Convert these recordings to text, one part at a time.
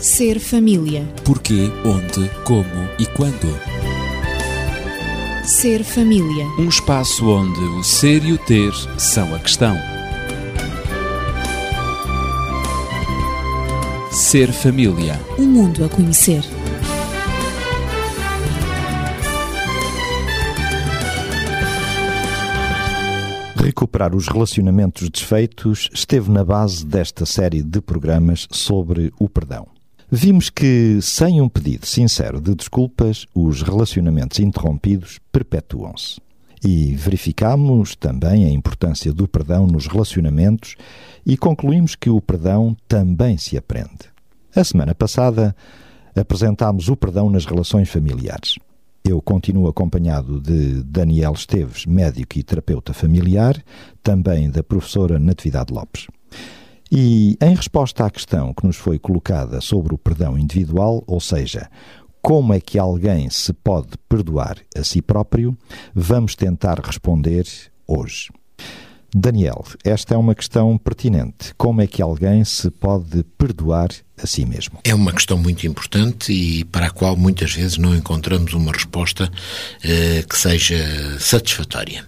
Ser família. Porquê, onde, como e quando. Ser família. Um espaço onde o ser e o ter são a questão. Ser família. Um mundo a conhecer. Recuperar os relacionamentos desfeitos esteve na base desta série de programas sobre o perdão. Vimos que, sem um pedido sincero de desculpas, os relacionamentos interrompidos perpetuam-se. E verificamos também a importância do perdão nos relacionamentos e concluímos que o perdão também se aprende. A semana passada apresentámos o perdão nas relações familiares. Eu continuo acompanhado de Daniel Esteves, médico e terapeuta familiar, também da professora Natividade Lopes. E em resposta à questão que nos foi colocada sobre o perdão individual, ou seja, como é que alguém se pode perdoar a si próprio, vamos tentar responder hoje. Daniel, esta é uma questão pertinente. Como é que alguém se pode perdoar a si mesmo? É uma questão muito importante e para a qual muitas vezes não encontramos uma resposta eh, que seja satisfatória.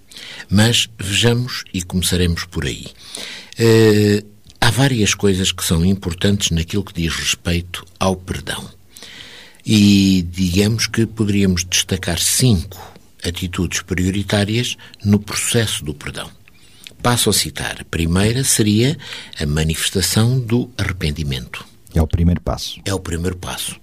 Mas vejamos e começaremos por aí. Eh, há várias coisas que são importantes naquilo que diz respeito ao perdão. E digamos que poderíamos destacar cinco atitudes prioritárias no processo do perdão. Passo a citar. A primeira seria a manifestação do arrependimento. É o primeiro passo. É o primeiro passo.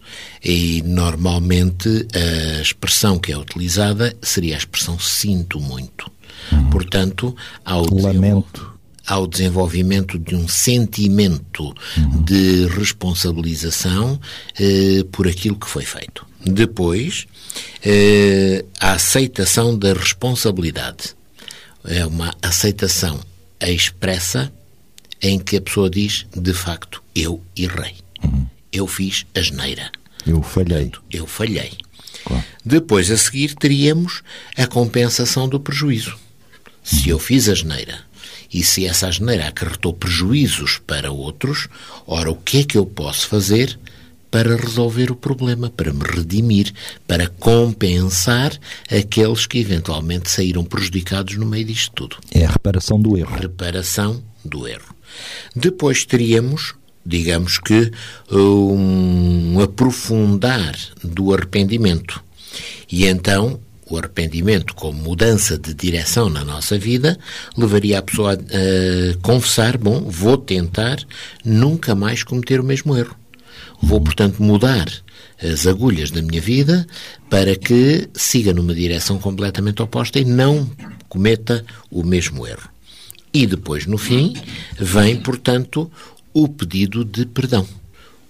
E normalmente a expressão que é utilizada seria a expressão sinto muito. Hum. Portanto, ao lamento ao desenvolvimento de um sentimento uhum. de responsabilização eh, por aquilo que foi feito. Depois, eh, a aceitação da responsabilidade é uma aceitação expressa em que a pessoa diz, de facto, eu errei. Uhum. Eu fiz a geneira. Eu falhei. Portanto, eu falhei. Claro. Depois, a seguir, teríamos a compensação do prejuízo. Uhum. Se eu fiz a geneira e se essa geneira acarretou prejuízos para outros, ora, o que é que eu posso fazer para resolver o problema, para me redimir, para compensar aqueles que eventualmente saíram prejudicados no meio disto tudo. É a reparação do erro. Reparação do erro. Depois teríamos, digamos que, um aprofundar do arrependimento. E então o arrependimento como mudança de direção na nossa vida levaria a pessoa a, confessar: bom, vou tentar nunca mais cometer o mesmo erro. Vou, portanto, mudar as agulhas da minha vida para que siga numa direção completamente oposta e não cometa o mesmo erro. E depois, no fim, vem, portanto, o pedido de perdão.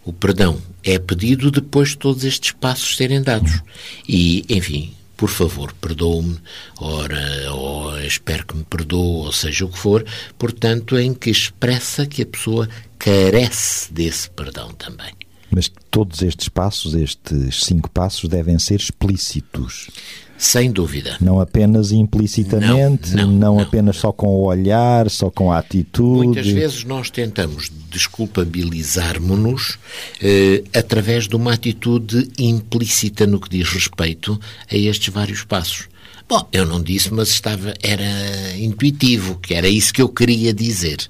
O perdão é pedido depois de todos estes passos serem dados. E, enfim, por favor, perdoe-me, ora, ou espero que me perdoe, ou seja o que for, portanto, em que expressa que a pessoa carece desse perdão também. Mas todos estes passos, estes cinco passos, devem ser explícitos. Sem dúvida. Não apenas implicitamente, não, não, não, não apenas só com o olhar, só com a atitude. Muitas vezes nós tentamos desculpabilizarmos-nos eh, através de uma atitude implícita no que diz respeito a estes vários passos. Bom, eu não disse, mas estava era intuitivo, que era isso que eu queria dizer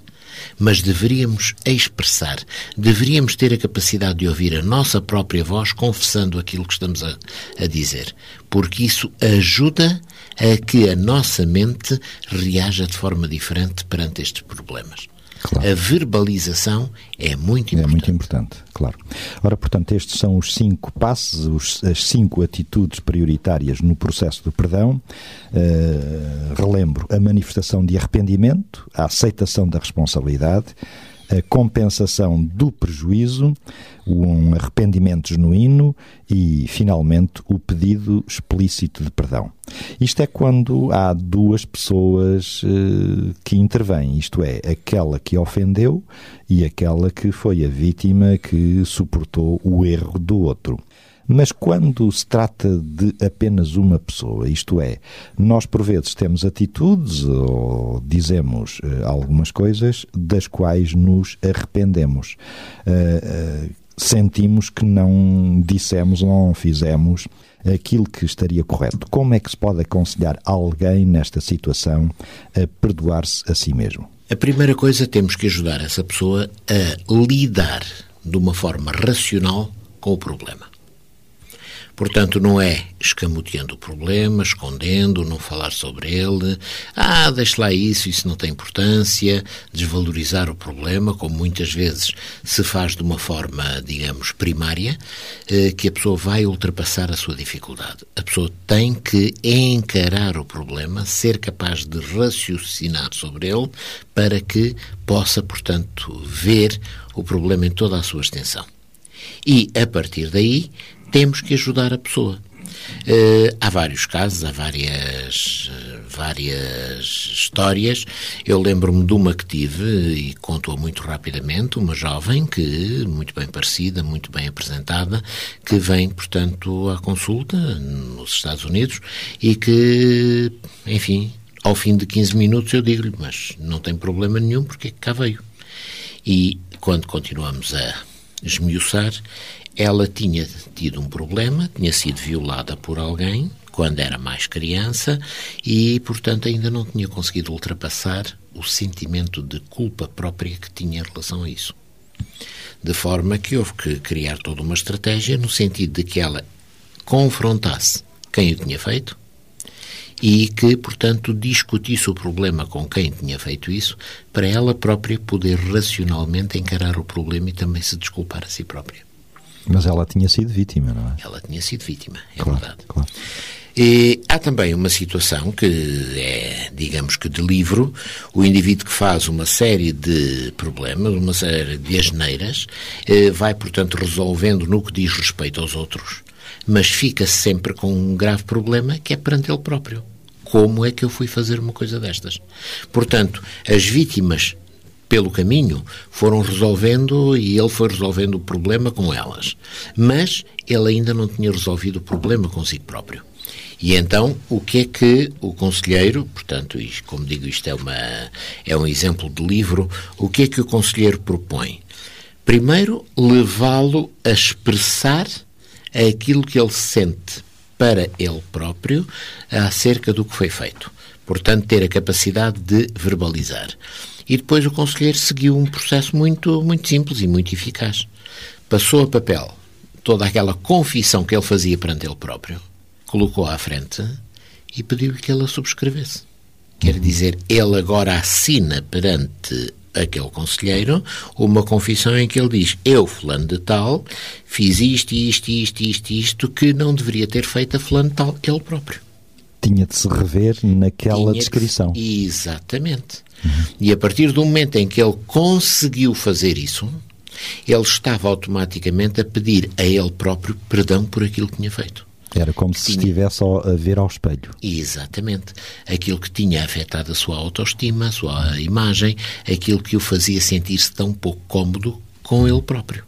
mas deveríamos expressar, deveríamos ter a capacidade de ouvir a nossa própria voz confessando aquilo que estamos a, a dizer, porque isso ajuda a que a nossa mente reaja de forma diferente perante estes problemas. Claro. A verbalização é muito importante. É muito importante, claro. Ora, portanto, estes são os cinco passos, os, as cinco atitudes prioritárias no processo do perdão. Uh, relembro a manifestação de arrependimento, a aceitação da responsabilidade, a compensação do prejuízo, um arrependimento genuíno e, finalmente, o pedido explícito de perdão. Isto é quando há duas pessoas uh, que intervêm, isto é, aquela que ofendeu e aquela que foi a vítima que suportou o erro do outro. Mas quando se trata de apenas uma pessoa, isto é, nós por vezes temos atitudes ou dizemos uh, algumas coisas das quais nos arrependemos. Uh, uh, sentimos que não dissemos ou não fizemos aquilo que estaria correto. Como é que se pode aconselhar alguém nesta situação a perdoar-se a si mesmo? A primeira coisa, temos que ajudar essa pessoa a lidar de uma forma racional com o problema. Portanto, não é escamoteando o problema, escondendo, não falar sobre ele, ah, deixe lá isso, isso não tem importância, desvalorizar o problema, como muitas vezes se faz de uma forma, digamos, primária, eh, que a pessoa vai ultrapassar a sua dificuldade. A pessoa tem que encarar o problema, ser capaz de raciocinar sobre ele, para que possa, portanto, ver o problema em toda a sua extensão. E, a partir daí, temos que ajudar a pessoa. Uh, há vários casos, há várias, uh, várias histórias. Eu lembro-me de uma que tive, e conto-a muito rapidamente, uma jovem que, muito bem parecida, muito bem apresentada, que vem, portanto, à consulta nos Estados Unidos e que, enfim, ao fim de 15 minutos eu digo-lhe, mas não tem problema nenhum, porque é cá veio? E quando continuamos a esmiuçar, ela tinha tido um problema, tinha sido violada por alguém quando era mais criança e, portanto, ainda não tinha conseguido ultrapassar o sentimento de culpa própria que tinha em relação a isso. De forma que houve que criar toda uma estratégia no sentido de que ela confrontasse quem o tinha feito e que, portanto, discutisse o problema com quem tinha feito isso para ela própria poder racionalmente encarar o problema e também se desculpar a si própria. Mas ela tinha sido vítima, não é? Ela tinha sido vítima, é claro, verdade. Claro. E há também uma situação que é, digamos que de livro, o indivíduo que faz uma série de problemas, uma série de asneiras, eh, vai, portanto, resolvendo no que diz respeito aos outros, mas fica sempre com um grave problema que é perante ele próprio. Como é que eu fui fazer uma coisa destas? Portanto, as vítimas pelo caminho, foram resolvendo e ele foi resolvendo o problema com elas. Mas ele ainda não tinha resolvido o problema consigo próprio. E então, o que é que o conselheiro, portanto, como digo, isto é, uma, é um exemplo de livro, o que é que o conselheiro propõe? Primeiro, levá-lo a expressar aquilo que ele sente para ele próprio acerca do que foi feito. Portanto, ter a capacidade de verbalizar. E depois o conselheiro seguiu um processo muito, muito simples e muito eficaz. Passou a papel toda aquela confissão que ele fazia perante ele próprio, colocou à frente e pediu-lhe que ele a subscrevesse. Quer dizer, ele agora assina perante aquele conselheiro uma confissão em que ele diz: Eu, fulano de tal, fiz isto, isto, isto, isto, isto, que não deveria ter feito a fulano de tal, ele próprio. Tinha de se rever naquela descrição. De... Exatamente. Uhum. E a partir do momento em que ele conseguiu fazer isso, ele estava automaticamente a pedir a ele próprio perdão por aquilo que tinha feito. Era como se tinha... estivesse a ver ao espelho. Exatamente. Aquilo que tinha afetado a sua autoestima, a sua imagem, aquilo que o fazia sentir-se tão pouco cômodo com ele próprio.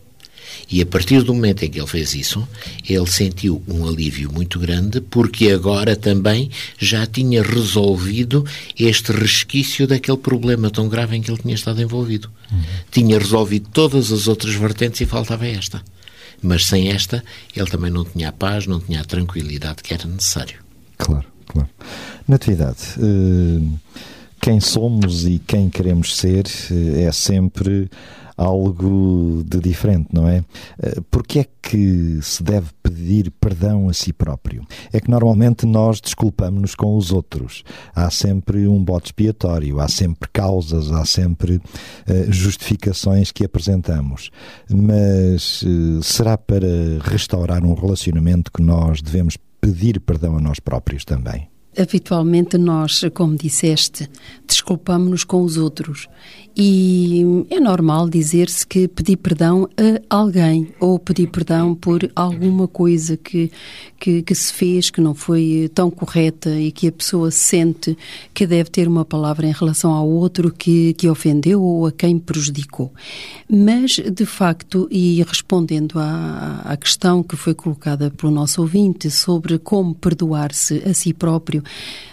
E a partir do momento em que ele fez isso, ele sentiu um alívio muito grande, porque agora também já tinha resolvido este resquício daquele problema tão grave em que ele tinha estado envolvido. Uhum. Tinha resolvido todas as outras vertentes e faltava esta. Mas sem esta, ele também não tinha a paz, não tinha a tranquilidade que era necessário. Claro, claro. Natividade, eh, quem somos e quem queremos ser eh, é sempre algo de diferente, não é? Eh, porque é que se deve pedir perdão a si próprio? É que normalmente nós desculpamos-nos com os outros. Há sempre um bote expiatório, há sempre causas, há sempre uh, justificações que apresentamos. Mas uh, será para restaurar um relacionamento que nós devemos pedir perdão a nós próprios também? Habitualmente nós, como disseste, desculpamos-nos com os outros e é normal dizer-se que pedir perdão a alguém ou pedir perdão por alguma coisa que, que, que, se fez que não foi tão correta e que a pessoa sente que deve ter uma palavra em relação ao outro que, que ofendeu ou a quem prejudicou. Mas, de facto, e respondendo à, à questão que foi colocada pelo nosso ouvinte sobre como perdoar-se a si próprio,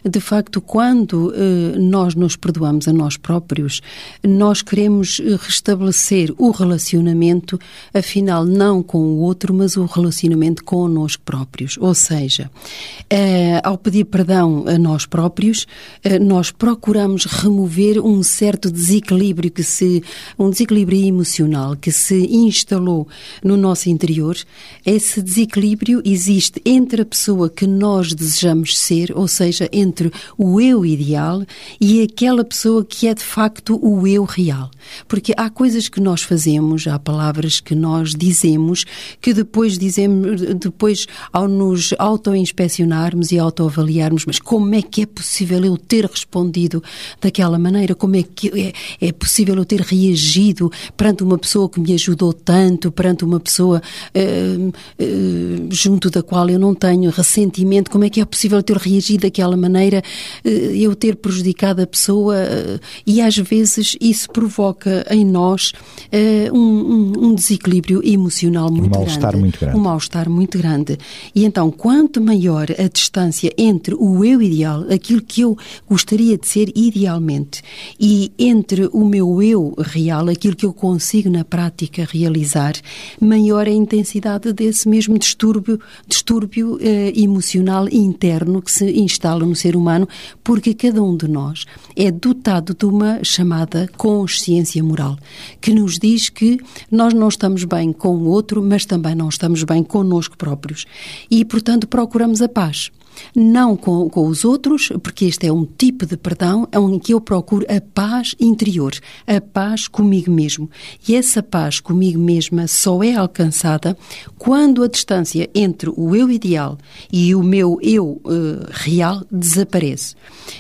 De facto, quando eh, nós nos perdoamos a nós próprios, nós queremos eh, restabelecer o relacionamento, afinal, não com o outro, mas o relacionamento connosco próprios. Ou seja, eh, ao pedir perdão a nós próprios, eh, nós procuramos remover um certo desequilíbrio que se, um desequilíbrio emocional que se instalou no nosso interior. Esse desequilíbrio existe entre a pessoa que nós desejamos ser, ou seja, entre o eu ideal e aquela pessoa que é de facto o eu real. Porque há coisas que nós fazemos, há palavras que nós dizemos, que depois dizemos, depois ao nos auto-inspecionarmos e auto-avaliarmos, mas como é que é possível eu ter respondido daquela maneira? Como é que é, é possível eu ter reagido perante uma pessoa que me ajudou tanto, perante uma pessoa uh, uh, junto da qual eu não tenho ressentimento? Como é que é possível eu ter reagido daquela maneira? eh, eu ter prejudicado a pessoa eh, e às vezes isso provoca em nós eh, um, um desequilíbrio emocional muito um mal-estar grande. muito grande. Um mal-estar muito grande. E então, quanto maior a distância entre o eu ideal, aquilo que eu gostaria de ser idealmente, e entre o meu eu real, aquilo que eu consigo na prática realizar, maior a intensidade desse mesmo distúrbio, distúrbio eh, emocional interno que se instala no ser humano, porque cada um de nós é dotado de uma chamada consciência moral, que nos diz que nós não estamos bem com o outro, mas também não estamos bem connosco próprios. E, portanto, procuramos a paz não com, com os outros, porque este é um tipo de perdão em que eu procuro a paz interior, a paz comigo mesmo. E essa paz comigo mesma só é alcançada quando a distância entre o eu ideal e o meu eu uh, real desaparece.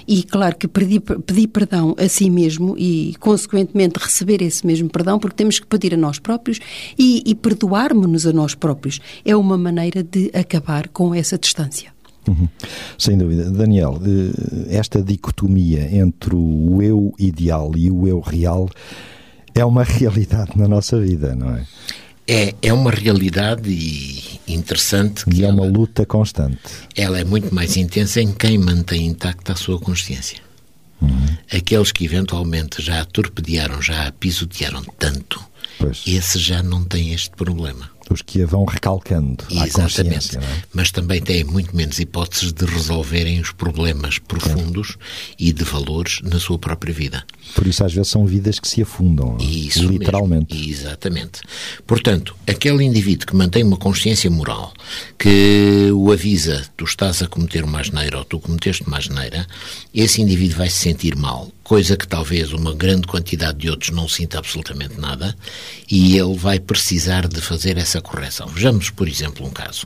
E claro que pedir, pedir perdão a si mesmo e, consequentemente, receber esse mesmo perdão, porque temos que pedir a nós próprios e, e perdoarmos-nos a nós próprios, é uma maneira de acabar com essa distância. Uhum. Sem dúvida. Daniel, eh, esta dicotomia entre o eu ideal e o eu real é uma realidade na nossa vida, não é? É, é uma realidade interessante. Que e é uma ela, luta constante. Ela é muito mais intensa em quem mantém intacta a sua consciência. Uhum. Aqueles que eventualmente já a torpedearam, já a pisotearam tanto, pois. esses já não têm este problema os que a vão recalcando Exatamente. É? Mas também têm muito menos hipóteses de resolverem os problemas profundos e de valores na sua própria vida. Por isso, às vezes, são vidas que se afundam, isso literalmente. Mesmo. Exatamente. Portanto, aquele indivíduo que mantém uma consciência moral, que o avisa, tu estás a cometer uma asneira ou tu cometeste uma asneira, esse indivíduo vai se sentir mal coisa que talvez uma grande quantidade de outros não sinta absolutamente nada, e ele vai precisar de fazer essa correção. Vejamos, por exemplo, um caso.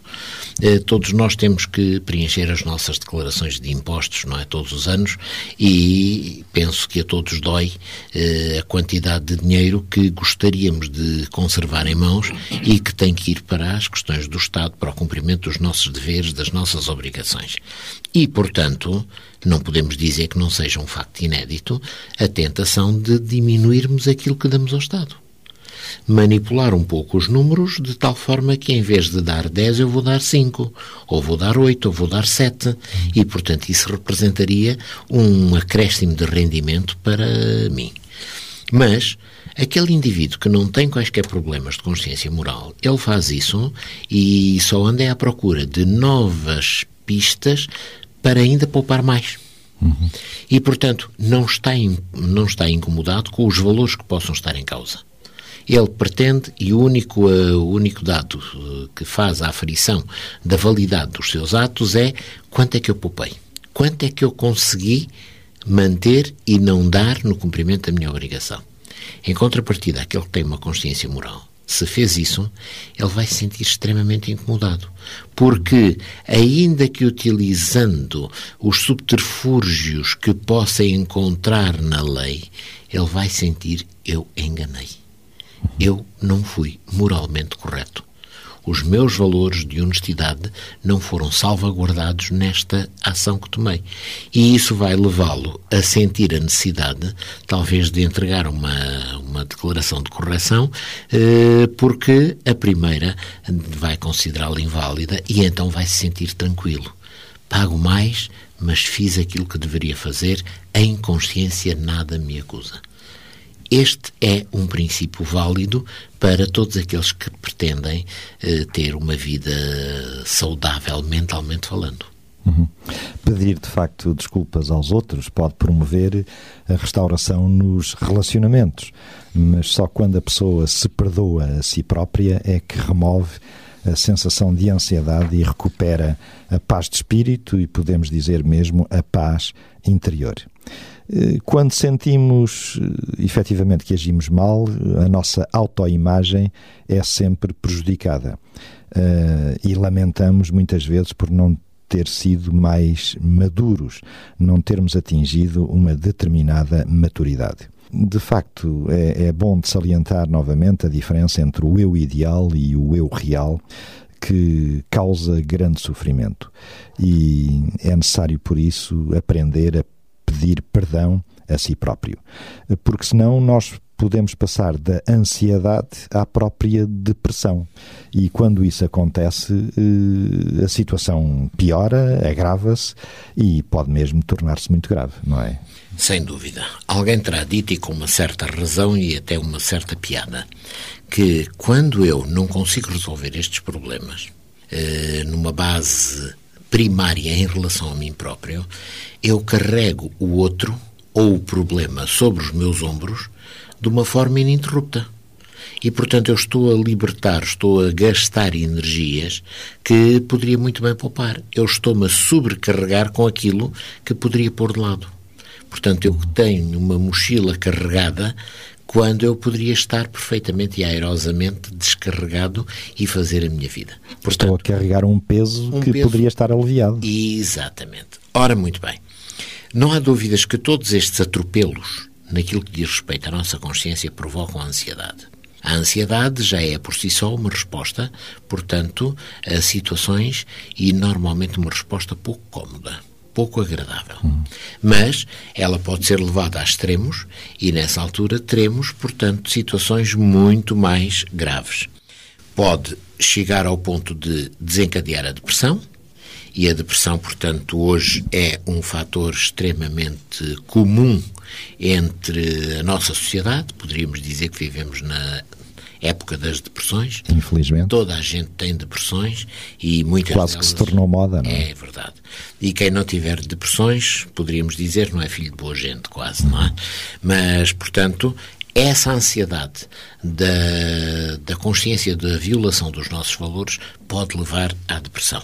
Eh, todos nós temos que preencher as nossas declarações de impostos, não é? Todos os anos, e penso que a todos dói eh, a quantidade de dinheiro que gostaríamos de conservar em mãos e que tem que ir para as questões do Estado, para o cumprimento dos nossos deveres, das nossas obrigações. E, portanto, não podemos dizer que não seja um facto inédito a tentação de diminuirmos aquilo que damos ao Estado. Manipular um pouco os números de tal forma que em vez de dar 10 eu vou dar 5, ou vou dar 8, ou vou dar 7, e portanto isso representaria um acréscimo de rendimento para mim. Mas aquele indivíduo que não tem quaisquer problemas de consciência moral, ele faz isso e só anda à procura de novas pistas para ainda poupar mais. Uhum. E, portanto, não está, não está incomodado com os valores que possam estar em causa. Ele pretende, e o único, uh, o único dado uh, que faz a aferição da validade dos seus atos é quanto é que eu poupei, quanto é que eu consegui manter e não dar no cumprimento da minha obrigação. Em contrapartida, aquele que tem uma consciência moral se fez isso, ele vai se sentir extremamente incomodado. Porque, ainda que utilizando os subterfúgios que possa encontrar na lei, ele vai sentir: eu enganei. Eu não fui moralmente correto os meus valores de honestidade não foram salvaguardados nesta ação que tomei. E isso vai levá-lo a sentir a necessidade, talvez, de entregar uma, uma declaração de correção, eh, porque a primeira vai considerá-la inválida e então vai se sentir tranquilo. Pago mais, mas fiz aquilo que deveria fazer, em consciência nada me acusa. Este é um princípio válido para todos aqueles que pretendem eh, ter uma vida saudável, mentalmente falando. Uhum. Pedir, de facto, desculpas aos outros pode promover a restauração nos relacionamentos, mas só quando a pessoa se perdoa a si própria é que remove a sensação de ansiedade e recupera a paz de espírito e podemos dizer mesmo a paz interior. Eh, quando sentimos eh, efetivamente que agimos mal, a nossa autoimagem é sempre prejudicada. Uh, e lamentamos muitas vezes por não ter sido mais maduros, não termos atingido uma determinada maturidade. De facto, é, é bom de salientar novamente a diferença entre o eu ideal e o eu real, que causa grande sofrimento. E é necessário, por isso, aprender a pedir perdão a si próprio. Porque senão nós podemos passar da ansiedade à própria depressão. E quando isso acontece, eh, a situação piora, agrava-se e pode mesmo tornar-se muito grave, não é? Sem dúvida. Alguém terá dito, e com uma certa razão e até uma certa piada, que quando eu não consigo resolver estes problemas eh, numa base primária em relação a mim próprio, eu carrego o outro ou o problema sobre os meus ombros de uma forma ininterrupta. E, portanto, eu estou a libertar, estou a gastar energias que poderia muito bem poupar. Eu estou-me a sobrecarregar com aquilo que poderia pôr de lado. Portanto, eu tenho uma mochila carregada quando eu poderia estar perfeitamente e aerosamente descarregado e fazer a minha vida. Portanto, Estou a carregar um peso um que peso... poderia estar aliviado. Exatamente. Ora, muito bem. Não há dúvidas que todos estes atropelos naquilo que diz respeito à nossa consciência, provocam a ansiedade. A ansiedade já é por si só uma resposta, portanto, a situações e normalmente uma resposta pouco cómoda, pouco agradável. Hum. Mas ela pode ser levada a extremos e nessa altura teremos, portanto, situações muito mais graves. Pode chegar ao ponto de desencadear a depressão, e a depressão, portanto, hoje é um fator extremamente comum entre a nossa sociedade. Poderíamos dizer que vivemos na época das depressões. Infelizmente. Toda a gente tem depressões e muitas Quase delas... que se tornou moda, não é? É verdade. E quem não tiver depressões, poderíamos dizer, não é filho de boa gente, quase, não é? Mas, portanto, essa ansiedade da, da consciência da violação dos nossos valores pode levar à depressão.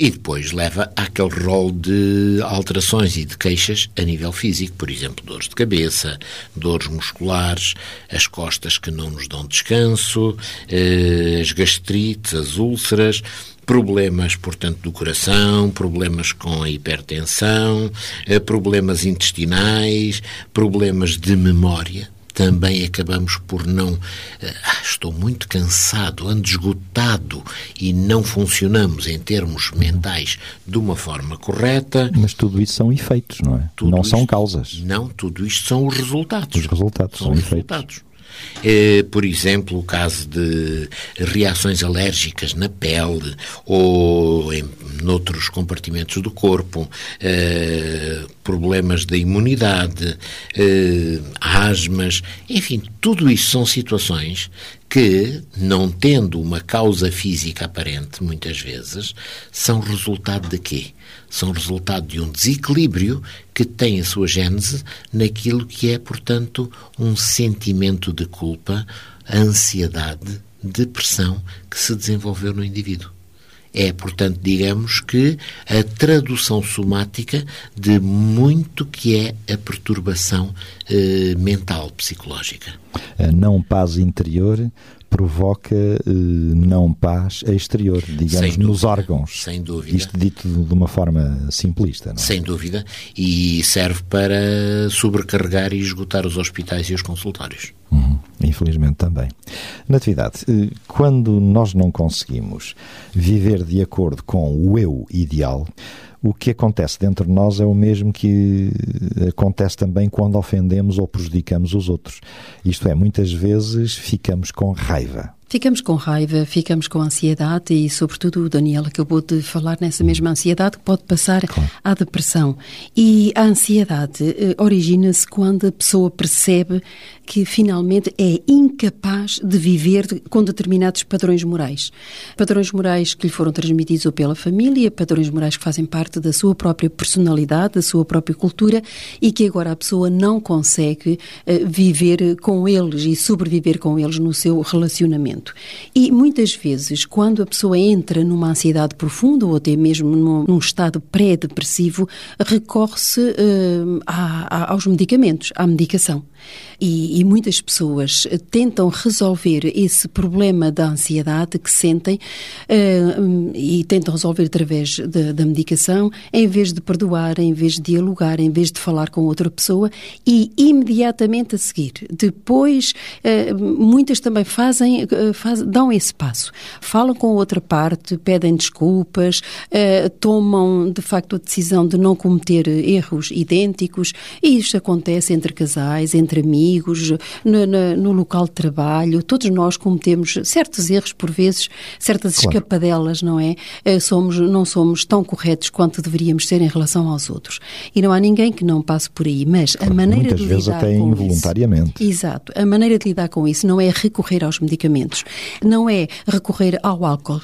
E depois leva àquele rol de alterações e de queixas a nível físico, por exemplo, dores de cabeça, dores musculares, as costas que não nos dão descanso, eh, as gastrites, as úlceras, problemas, portanto, do coração, problemas com a hipertensão, eh, problemas intestinais, problemas de memória também acabamos por não. Eh, ah, estou muito cansado, ando esgotado e não funcionamos em termos mentais de uma forma correta. Mas tudo isso são efeitos, não é? Tudo não isto, são causas. Não, tudo isto são os resultados. Os resultados são, são efeitos. Eh, por exemplo, o caso de reações alérgicas na pele ou em noutros compartimentos do corpo, eh, problemas da imunidade, eh, asmas, enfim, tudo isso são situações que, não tendo uma causa física aparente, muitas vezes, são resultado de quê? São resultado de um desequilíbrio que tem a sua gênese naquilo que é, portanto, um sentimento de culpa, ansiedade, depressão que se desenvolveu no indivíduo. É, portanto, digamos que a tradução somática de muito que é a perturbação eh, mental, psicológica. A não paz interior provoca eh, não paz exterior, digamos, dúvida, nos órgãos. Sem dúvida. Isto dito de uma forma simplista, não é? Sem dúvida. E serve para sobrecarregar e esgotar os hospitais e os consultórios. Uhum, infelizmente também. Natividade, eh, quando nós não conseguimos viver de acordo com o eu ideal, o que acontece dentro de nós é o mesmo que acontece também quando ofendemos ou prejudicamos os outros. Isto é, muitas vezes ficamos com raiva. Ficamos com raiva, ficamos com ansiedade e, sobretudo, o Daniel acabou de falar nessa mesma ansiedade que pode passar claro. à depressão. E a ansiedade eh, origina-se quando a pessoa percebe que finalmente é incapaz de viver de, com determinados padrões morais. Padrões morais que lhe foram transmitidos ou pela família, padrões morais que fazem parte da sua própria personalidade, da sua própria cultura e que agora a pessoa não consegue uh, viver com eles e sobreviver com eles no seu relacionamento. E muitas vezes, quando a pessoa entra numa ansiedade profunda ou até mesmo num, estado pré-depressivo, recorre-se uh, aos medicamentos, à medicação. E, e, muitas pessoas tentam resolver esse problema da ansiedade que sentem uh, e tentam resolver através de, da medicação, em vez de perdoar, em vez de dialogar, em vez de falar com outra pessoa e imediatamente a seguir. Depois, uh, muitas também fazem, faz, dão esse passo. Falam com outra parte, pedem desculpas, tomam de facto a decisão de não cometer erros idênticos e isto acontece entre casais, entre amigos, no, no, no, local de trabalho. Todos nós cometemos certos erros, por vezes, certas claro. escapadelas, não é? Eh, somos, não somos tão corretos quanto deveríamos ser em relação aos outros. E não há ninguém que não passe por aí. Mas claro, a maneira de lidar até com involuntariamente. Isso, exato. A maneira de lidar com isso não é recorrer aos medicamentos, não é recorrer ao álcool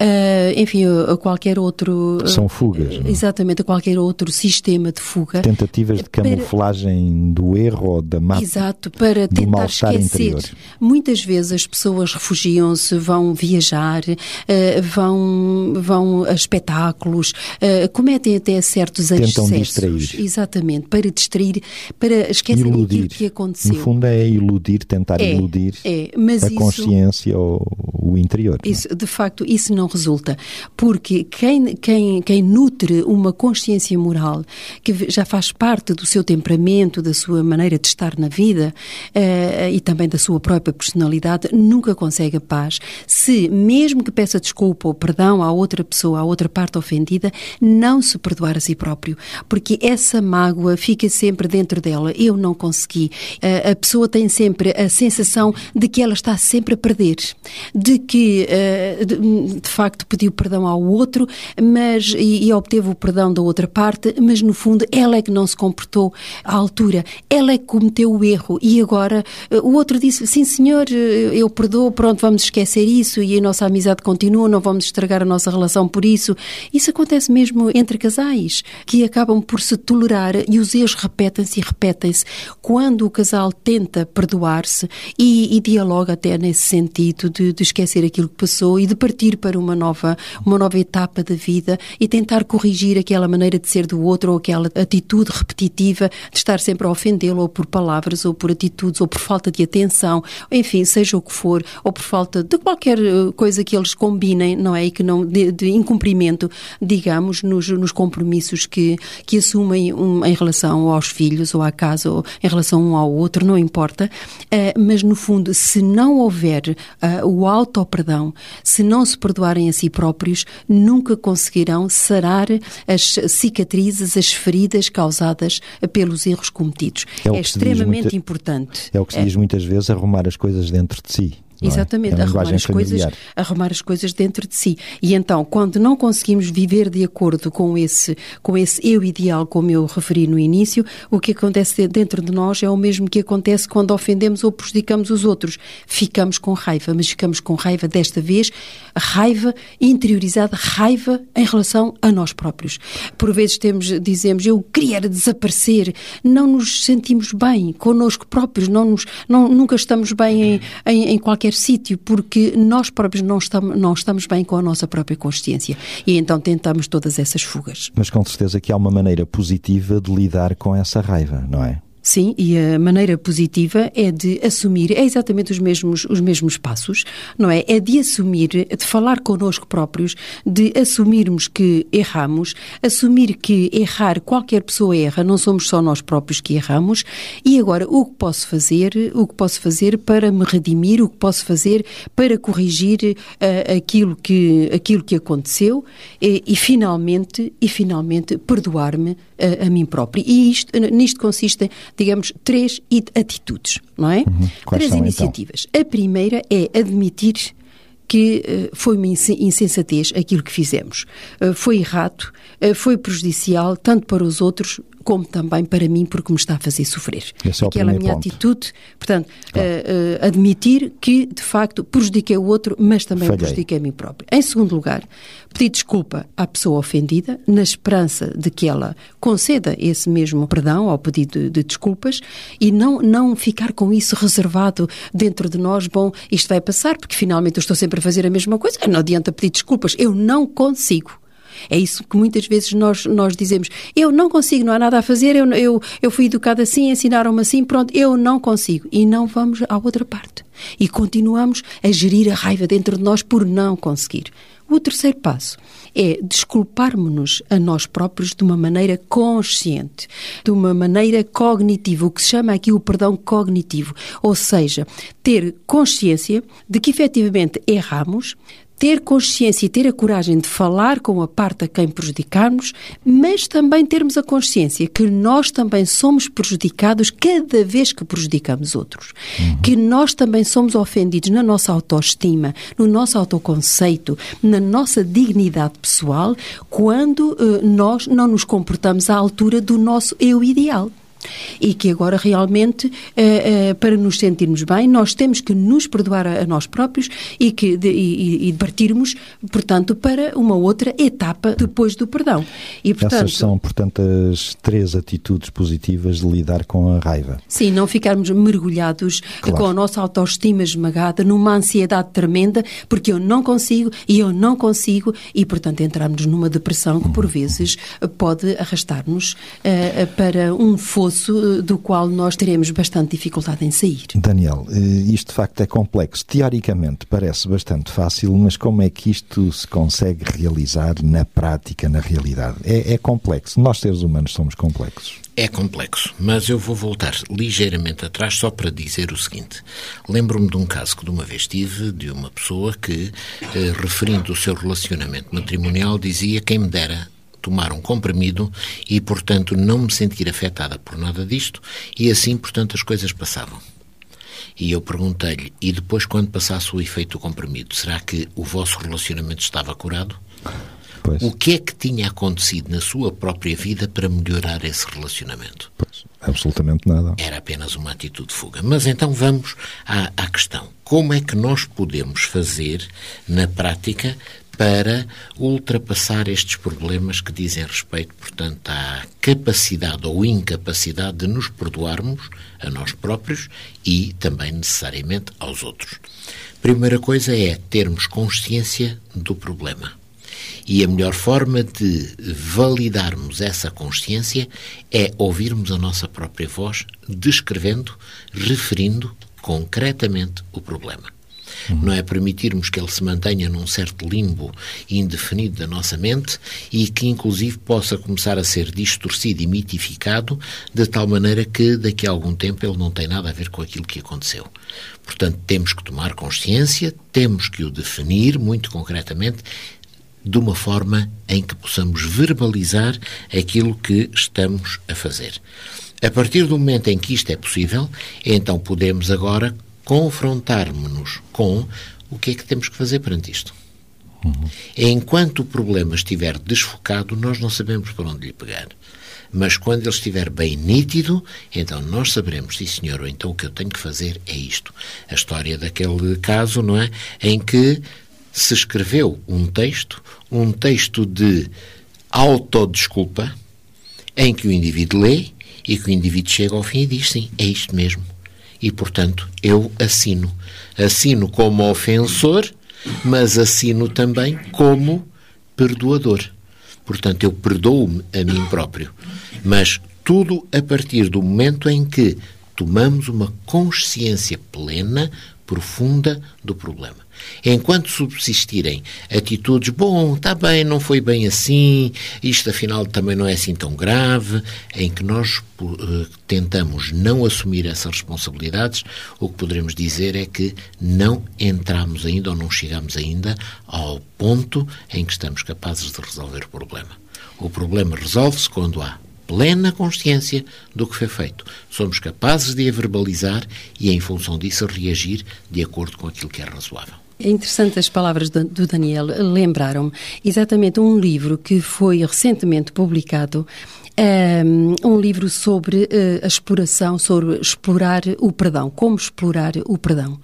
Uh, enfim, a qualquer outro. São fugas. Uh, exatamente, a qualquer outro sistema de fuga. Tentativas de camuflagem para, do erro ou da má. Exato, para tentar esquecer. Interior. Muitas vezes as pessoas refugiam-se, vão viajar, uh, vão, vão a espetáculos, cometem até certos Tentam excessos. distrair. Exatamente, para distrair, para esquecer iludir. aquilo que aconteceu. No fundo é iludir, tentar é, iludir é, a isso, consciência ou o interior. É? Isso, de facto, isso isso não resulta. Porque quem, quem, quem nutre uma consciência moral que já faz parte do seu temperamento, da sua maneira de estar na vida uh, e também da sua própria personalidade, nunca consegue a paz se, mesmo que peça desculpa ou perdão à outra pessoa, à outra parte ofendida, não se perdoar a si próprio. Porque essa mágoa fica sempre dentro dela. Eu não consegui. Uh, a pessoa tem sempre a sensação de que ela está sempre a perder, de que uh, de, de facto pediu perdão ao outro, mas e, e, obteve o perdão da outra parte, mas no fundo ela é que não se comportou à altura, ela é que cometeu o erro. E agora eh, o outro disse sim senhor, eh, eu perdoo, pronto, vamos esquecer isso e a nossa amizade continua, não vamos estragar a nossa relação por isso. Isso acontece mesmo entre casais que acabam por se tolerar e os erros repetem-se e repetem-se. Quando o casal tenta perdoar-se e, e dialoga até nesse sentido de, de esquecer aquilo que passou e de partir para uma nova, uma nova etapa da vida e tentar corrigir aquela maneira de ser do outro ou aquela atitude repetitiva de estar sempre a ofendê-lo ou por palavras ou por atitudes ou por falta de atenção, enfim, seja o que for, ou por falta de qualquer eh, coisa que eles combinem, não é? E que não, de, de incumprimento, digamos, nos, nos compromissos que, que assumem um, em relação aos filhos ou à casa ou em relação um ao outro, não importa, uh, mas no fundo, se não houver uh, o auto-perdão, se não se perdoarem a si próprios, nunca conseguirão sarar as cicatrizes, as feridas causadas pelos erros cometidos. É, é extremamente muita, importante. É o que se é. diz muitas vezes, arrumar as coisas dentro de si. É? Exatamente, é? arrumar, as coisas, arrumar as coisas dentro de si. E então, quando não conseguimos viver de acordo com esse, com esse eu ideal, como eu referi no início, o que acontece dentro de nós é o mesmo que acontece quando ofendemos ou prejudicamos os outros. Ficamos com raiva, mas ficamos com raiva desta vez, raiva interiorizada, raiva em relação a nós próprios. Por vezes temos, dizemos, eu queria desaparecer, não nos sentimos bem connosco próprios, não nos, não, nunca estamos bem em, em, em qualquer qualquer sítio, porque nós próprios não estamos, não estamos bem com a nossa própria consciência. E então tentamos todas essas fugas. Mas com certeza que há uma maneira positiva de lidar com essa raiva, não é? Sim, e a maneira positiva é de assumir, é exatamente os mesmos, os mesmos passos, não é? É de assumir, de falar connosco próprios, de assumirmos que erramos, assumir que errar, qualquer pessoa erra, não somos só nós próprios que erramos, e agora o que posso fazer, o que posso fazer para me redimir, o que posso fazer para corrigir uh, aquilo, que, aquilo que aconteceu e, e finalmente, e finalmente perdoar-me a, a mim próprio. E isto, nisto consiste digamos, três atitudes, não é? Uhum. Três são, então? iniciativas. Então? A primeira é admitir que uh, foi uma insensatez aquilo que fizemos. Uh, foi errado, uh, foi prejudicial tanto para os outros como também para mim, porque me está a fazer sofrer. Esse é Aquela minha ponto. atitude, portanto, claro. uh, uh, admitir que, de facto, prejudiquei o outro, mas também Falhei. prejudiquei a mim próprio. Em segundo lugar, pedir desculpa à pessoa ofendida, na esperança de que ela conceda esse mesmo perdão ao pedido de, de desculpas e não, não ficar com isso reservado dentro de nós, bom, isto vai passar, porque finalmente eu estou sempre a fazer a mesma coisa, não adianta pedir desculpas, eu não consigo. É isso que muitas vezes nós, nós dizemos. Eu não consigo, não há nada a fazer, eu, eu, eu fui educada assim, ensinaram-me assim, pronto, eu não consigo. E não vamos à outra parte. E continuamos a gerir a raiva dentro de nós por não conseguir. O terceiro passo é desculparmos-nos a nós próprios de uma maneira consciente, de uma maneira cognitiva, o que se chama aqui o perdão cognitivo, ou seja, ter consciência de que efetivamente erramos, ter consciência e ter a coragem de falar com a parte a quem prejudicarmos, mas também termos a consciência que nós também somos prejudicados cada vez que prejudicamos outros. Uhum. Que nós também somos ofendidos na nossa autoestima, no nosso autoconceito, na nossa dignidade pessoal, quando uh, nós não nos comportamos à altura do nosso eu ideal e que agora realmente, uh, uh, para nos sentirmos bem, nós temos que nos perdoar a, a nós próprios e, que, de, e, e partirmos, portanto, para uma outra etapa depois do perdão. E, portanto, Essas são, portanto, as três atitudes positivas de lidar com a raiva. Sim, não ficarmos mergulhados claro. com a nossa autoestima esmagada, numa ansiedade tremenda, porque eu não consigo e eu não consigo, e, portanto, entrarmos numa depressão que, por vezes, pode arrastar-nos uh, para um fosso poço do qual nós teremos bastante dificuldade em sair. Daniel, eh, isto de facto é complexo. Teoricamente parece bastante fácil, mas como é que isto se consegue realizar na prática, na realidade? É, é complexo. Nós, seres humanos, somos complexos. É complexo, mas eu vou voltar ligeiramente atrás só para dizer o seguinte. Lembro-me de um caso que de uma vez tive de uma pessoa que, eh, referindo o seu relacionamento matrimonial, dizia quem me dera tomar um comprimido e, portanto, não me sentir afetada por nada disto e assim, portanto, as coisas passavam. E eu perguntei-lhe, e depois, quando passasse o efeito do comprimido, será que o vosso relacionamento estava curado? Pois. O que é que tinha acontecido na sua própria vida para melhorar esse relacionamento? Pois, absolutamente nada. Era apenas uma atitude de fuga. Mas então vamos à, à questão. Como é que nós podemos fazer, na prática, para ultrapassar estes problemas que dizem respeito, portanto, à capacidade ou incapacidade de nos perdoarmos a nós próprios e também necessariamente aos outros. Primeira coisa é termos consciência do problema. E a melhor forma de validarmos essa consciência é ouvirmos a nossa própria voz, descrevendo, referindo concretamente o problema. Uhum. Não é permitirmos que ele se mantenha num certo limbo indefinido da nossa mente e que, inclusive, possa começar a ser distorcido e mitificado de tal maneira que, daqui a algum tempo, ele não tem nada a ver com aquilo que aconteceu. Portanto, temos que tomar consciência, temos que o definir muito concretamente de uma forma em que possamos verbalizar aquilo que estamos a fazer. A partir do momento em que isto é possível, então podemos agora confrontarmos-nos com o que é que temos que fazer perante isto. Uhum. Enquanto o problema estiver desfocado, nós não sabemos por onde lhe pegar. Mas quando ele estiver bem nítido, então nós saberemos, sim senhor, ou então o que eu tenho que fazer é isto. A história daquele caso, não é? Em que se escreveu um texto, um texto de autodesculpa, em que o indivíduo lê e que o indivíduo chega ao fim e diz sim, é isto mesmo e, portanto, eu assino. Assino como ofensor, mas assino também como perdoador. Portanto, eu perdoo-me a mim próprio. Mas tudo a partir do momento em que tomamos uma consciência plena, profunda do problema. Enquanto subsistirem atitudes, bom, está bem, não foi bem assim, isto afinal também não é assim tão grave, em que nós uh, tentamos não assumir essas responsabilidades, o que poderemos dizer é que não entramos ainda ou não chegamos ainda ao ponto em que estamos capazes de resolver o problema. O problema resolve-se quando há plena consciência do que foi feito. Somos capazes de a verbalizar e, em função disso, reagir de acordo com aquilo que é razoável. É interessante as palavras do Daniel. Lembraram-me exatamente um livro que foi recentemente publicado um livro sobre uh, a exploração, sobre explorar o perdão, como explorar o perdão.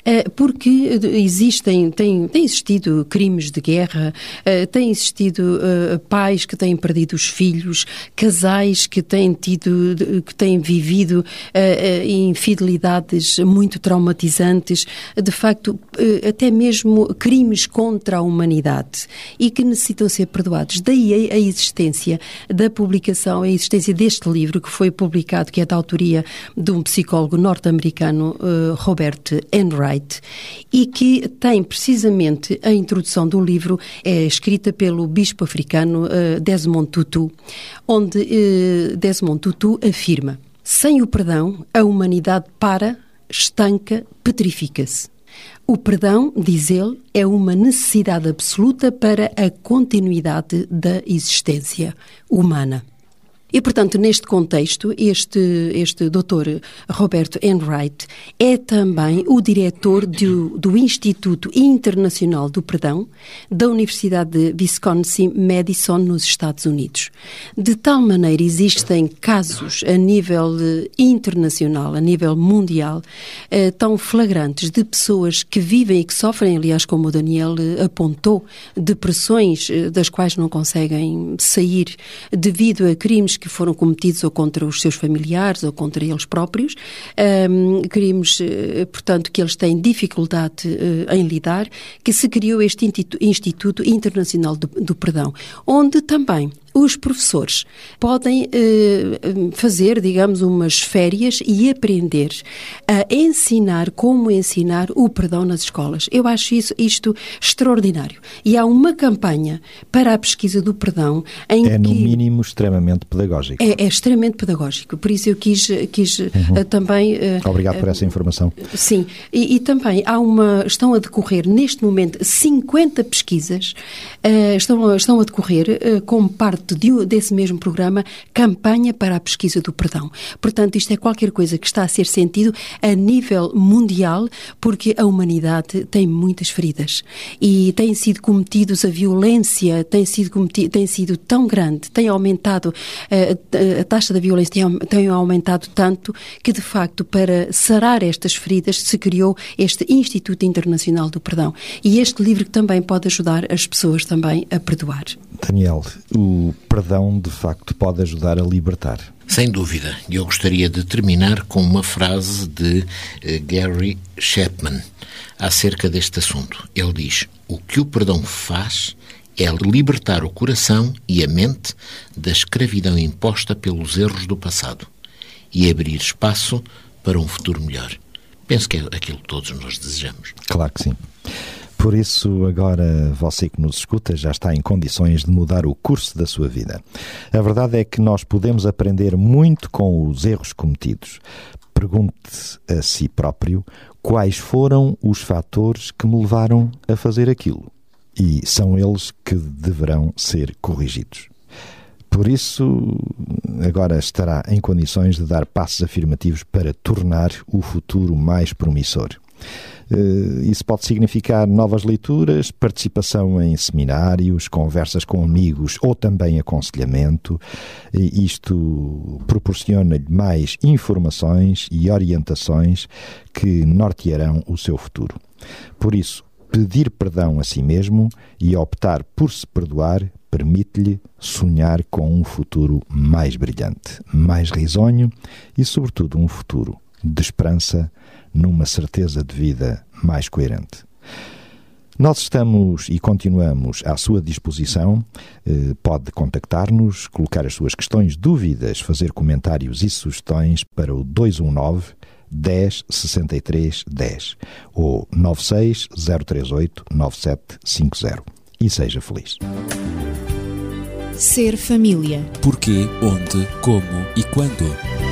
Uh, porque existem, tem, tem existido crimes de guerra, uh, tem existido pais que têm perdido os filhos, casais que têm tido, que têm vivido infidelidades muito traumatizantes, de facto, até mesmo crimes contra a humanidade e que necessitam ser perdoados. Daí a existência da publicação publicação, a existência deste livro que foi publicado, que é da autoria de um psicólogo norte-americano, uh, Robert Enright, e que tem precisamente a introdução do livro, é escrita pelo bispo africano uh, Desmond Tutu, onde uh, Desmond Tutu afirma: sem o perdão, a humanidade para, estanca, petrifica-se. O perdão, diz ele, é uma necessidade absoluta para a continuidade da existência humana. E, portanto, neste contexto, este, este doutor Roberto Enright é também o diretor do, do Instituto Internacional do Perdão da Universidade de Wisconsin-Madison, nos Estados Unidos. De tal maneira, existem casos a nível eh, internacional, a nível mundial, eh, tão flagrantes de pessoas que vivem e que sofrem, aliás, como o Daniel eh, apontou, depressões das quais não conseguem sair devido a crimes que foram cometidos ou contra os seus familiares ou contra eles próprios, um, crimes, eh, portanto, que eles têm dificuldade uh, em lidar, que se criou este Instituto Internacional do, do Perdão, onde também os professores podem eh, fazer, digamos, umas férias e aprender a ensinar como ensinar o perdão nas escolas. Eu acho isso, isto extraordinário. E há uma campanha para a pesquisa do perdão em é, que... no mínimo, extremamente pedagógico. É, é extremamente pedagógico. Por isso eu quis, quis uhum. uh, também... Uh, Obrigado por essa informação. Sim. E, e, também há uma... Estão a decorrer, neste momento, 50 pesquisas uh, estão, estão a decorrer como parte de, desse mesmo programa, Campanha para a Pesquisa do Perdão. Portanto, isto é qualquer coisa que está a ser sentido a nível mundial, porque a humanidade tem muitas feridas e tem sido cometidos, a violência tem sido, cometido, tem sido tão grande, tem aumentado, a, eh, a taxa da violência tem, tem aumentado tanto que, de facto, para sarar estas feridas se criou este Instituto Internacional do Perdão. E este livro também pode ajudar as pessoas também a perdoar. Daniel, o perdão de facto pode ajudar a libertar. Sem dúvida. E eu gostaria de terminar com uma frase de uh, Gary Chapman acerca deste assunto. Ele diz: O que o perdão faz é libertar o coração e a mente da escravidão imposta pelos erros do passado e abrir espaço para um futuro melhor. Penso que é aquilo que todos nós desejamos. Claro que sim. Por isso, agora você que nos escuta já está em condições de mudar o curso da sua vida. A verdade é que nós podemos aprender muito com os erros cometidos. Pergunte a si próprio quais foram os fatores que me levaram a fazer aquilo. E são eles que deverão ser corrigidos. Por isso, agora estará em condições de dar passos afirmativos para tornar o futuro mais promissor. Eh, isso pode significar novas leituras, participação em seminários, conversas com amigos ou também aconselhamento. Isto proporciona-lhe mais informações e orientações que nortearão o seu futuro. Por isso, pedir perdão a si mesmo e optar por se perdoar permite-lhe sonhar com um futuro mais brilhante, mais risonho e, sobretudo, um futuro de esperança numa certeza de vida mais coerente. Nós estamos e continuamos à sua disposição. Eh, pode contactar-nos, colocar as suas questões, dúvidas, fazer comentários e sugestões para o 219 10 63 10 ou 96 038 9750. E seja feliz. Ser família. Porquê, onde, como e quando.